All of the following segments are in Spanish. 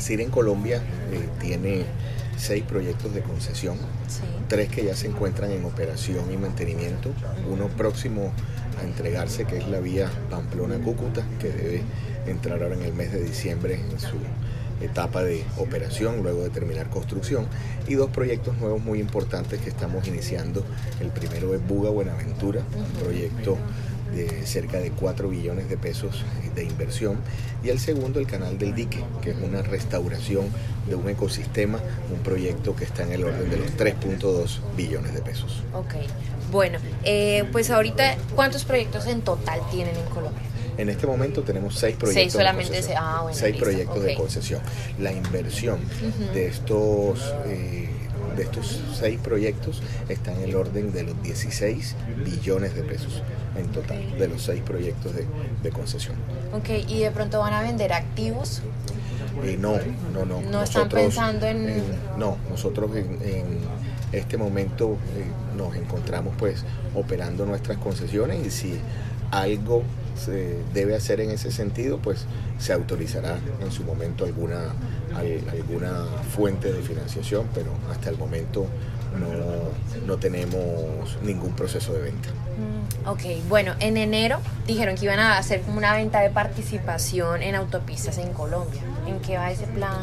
SACIR en Colombia eh, tiene seis proyectos de concesión, tres que ya se encuentran en operación y mantenimiento, uno próximo a entregarse que es la vía Pamplona-Cúcuta, que debe entrar ahora en el mes de diciembre en su etapa de operación luego de terminar construcción y dos proyectos nuevos muy importantes que estamos iniciando. El primero es Buga Buenaventura, un proyecto de cerca de 4 billones de pesos de inversión y el segundo el canal del dique que es una restauración de un ecosistema un proyecto que está en el orden de los 3.2 billones de pesos ok bueno eh, pues ahorita cuántos proyectos en total tienen en Colombia en este momento tenemos seis proyectos. Seis solamente. De ah, bueno, seis proyectos de concesión. La inversión de estos eh, de estos seis proyectos está en el orden de los 16 billones de pesos en total de los seis proyectos de, concesión. Ok, ¿y de pronto van a vender activos? Eh, no, no, no. ¿No están pensando en...? no, nosotros en, este momento eh, nos encontramos pues operando nuestras concesiones y si algo se debe hacer en ese sentido, pues se autorizará en su momento alguna, alguna fuente de financiación, pero hasta el momento no, no tenemos ningún proceso de venta. Mm, ok, bueno, en enero dijeron que iban a hacer como una venta de participación en autopistas en Colombia. ¿En qué va ese plan?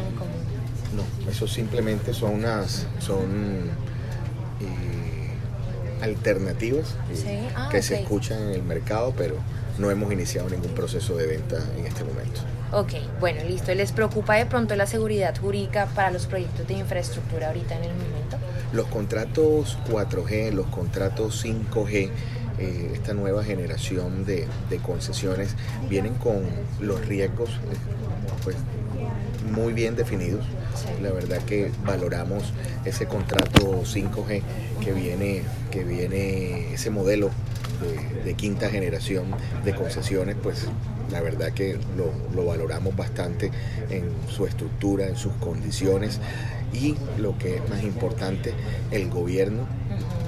No, eso simplemente son unas, son eh, alternativas eh, ah, que se escuchan en el mercado, pero no hemos iniciado ningún proceso de venta en este momento. Ok, bueno, listo. ¿Les preocupa de pronto la seguridad jurídica para los proyectos de infraestructura ahorita en el momento? Los contratos 4G, los contratos 5G, eh, esta nueva generación de, concesiones vienen con los riesgos eh, pues, muy bien definidos. La verdad que valoramos ese contrato 5G que viene, que viene ese modelo de, quinta generación de concesiones, pues la verdad que lo, lo, valoramos bastante en su estructura, en sus condiciones y lo que es más importante, el gobierno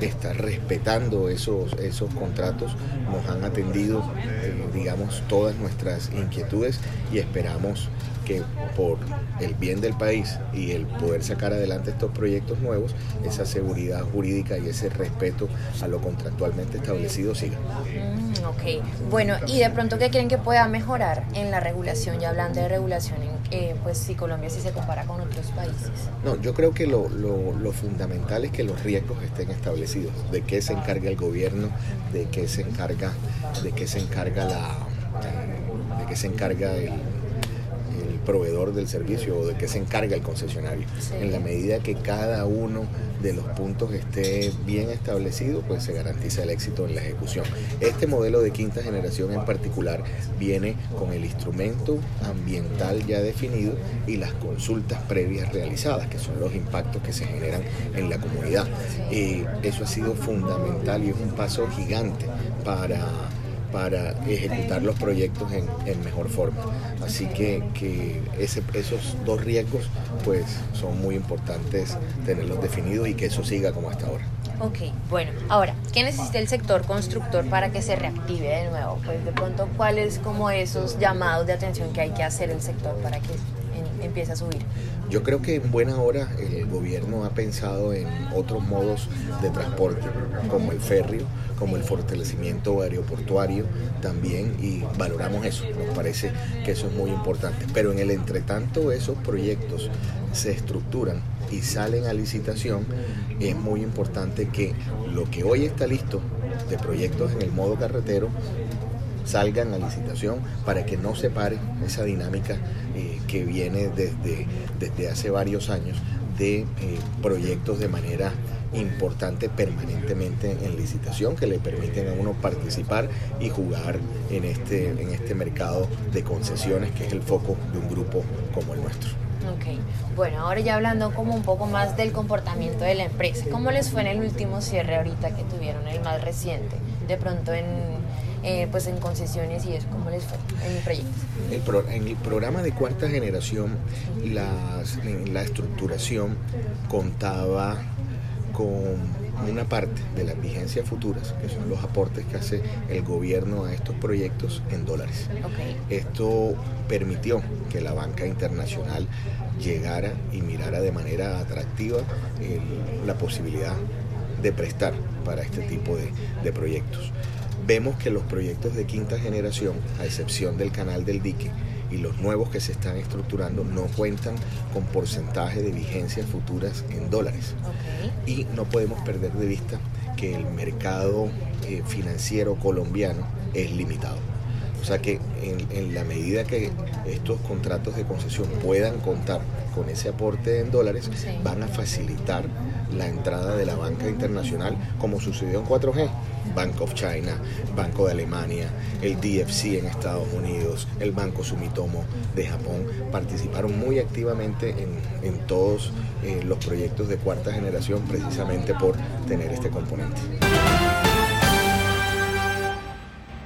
está respetando esos, esos contratos, nos han atendido, eh, digamos, todas nuestras inquietudes y esperamos que por el bien del país y el poder sacar adelante estos proyectos nuevos, esa seguridad jurídica y ese respeto a lo contractualmente establecido siga. Mm, ok, bueno, y de pronto, ¿qué creen que pueda mejorar en la regulación? Ya hablando de regulación, eh, pues si Colombia si se compara con otros países. No, yo creo que lo, lo, fundamental es que los riesgos estén establecidos, de qué se encarga el gobierno, de qué se encarga, de qué se encarga la, de qué se encarga el proveedor del servicio o de qué se encarga el concesionario. En la medida que cada uno de los puntos esté bien establecido, pues se garantiza el éxito en la ejecución. Este modelo de quinta generación en particular viene con el instrumento ambiental ya definido y las consultas previas realizadas, que son los impactos que se generan en la comunidad. y eso ha sido fundamental y es un paso gigante para para ejecutar los proyectos en, mejor forma. Así que, esos dos riesgos pues son muy importantes tenerlos definidos y que eso siga como hasta ahora. Ok, bueno, ahora, ¿qué necesita el sector constructor para que se reactive de nuevo? Pues de pronto, ¿cuáles como esos llamados de atención que hay que hacer el sector para que empiece a subir? Yo creo que en buena hora el gobierno ha pensado en otros modos de transporte, como el férreo, como el fortalecimiento aeroportuario también, y valoramos eso, nos parece que eso es muy importante. Pero en el entretanto esos proyectos se estructuran y salen a licitación, es muy importante que lo que hoy está listo de proyectos en el modo carretero salgan a licitación para que no se pare esa dinámica eh, que viene desde, desde hace varios años de eh, proyectos de manera importante permanentemente en licitación que le permiten a uno participar y jugar en este, en este mercado de concesiones que es el foco de un grupo como el nuestro. Ok, bueno, ahora ya hablando como un poco más del comportamiento de la empresa, ¿cómo les fue en el último cierre ahorita que tuvieron, el más reciente? De pronto en eh, pues en concesiones y eso, ¿cómo les fue en el proyecto? en el programa de cuarta generación, la estructuración contaba con una parte de las vigencias futuras, que son los aportes que hace el gobierno a estos proyectos en dólares. Esto permitió que la banca internacional llegara y mirara de manera atractiva la posibilidad de prestar para este tipo de, de proyectos. Vemos que los proyectos de quinta generación, a excepción del canal del dique, y los nuevos que se están estructurando no cuentan con porcentaje de vigencias futuras en dólares. Y no podemos perder de vista que el mercado eh, financiero colombiano es limitado. O sea que en, la medida que estos contratos de concesión puedan contar con ese aporte en dólares, van a facilitar la entrada de la banca internacional, como sucedió en 4G. Bank of China, Banco de Alemania, el DFC en Estados Unidos, el Banco Sumitomo de Japón, participaron muy activamente en, todos eh, los proyectos de cuarta generación precisamente por tener este componente.